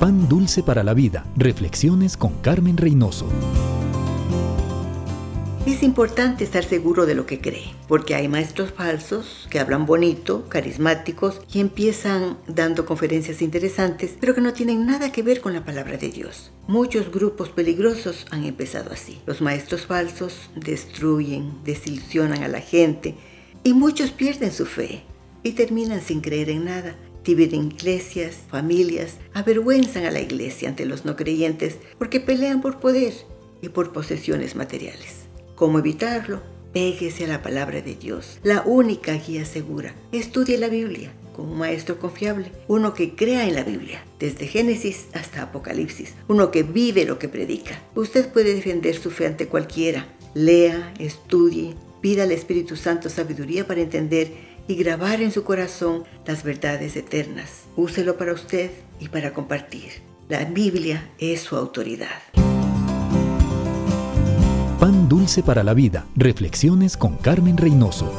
Pan Dulce para la Vida. Reflexiones con Carmen Reynoso. Es importante estar seguro de lo que cree, porque hay maestros falsos que hablan bonito, carismáticos y empiezan dando conferencias interesantes, pero que no tienen nada que ver con la palabra de Dios. Muchos grupos peligrosos han empezado así. Los maestros falsos destruyen, desilusionan a la gente y muchos pierden su fe y terminan sin creer en nada dividen iglesias, familias, avergüenzan a la iglesia ante los no creyentes porque pelean por poder y por posesiones materiales. ¿Cómo evitarlo? Péguese a la palabra de Dios, la única guía segura. Estudie la Biblia con un maestro confiable, uno que crea en la Biblia, desde Génesis hasta Apocalipsis, uno que vive lo que predica. Usted puede defender su fe ante cualquiera. Lea, estudie, pida al Espíritu Santo sabiduría para entender y grabar en su corazón las verdades eternas. Úselo para usted y para compartir. La Biblia es su autoridad. Pan dulce para la vida. Reflexiones con Carmen Reynoso.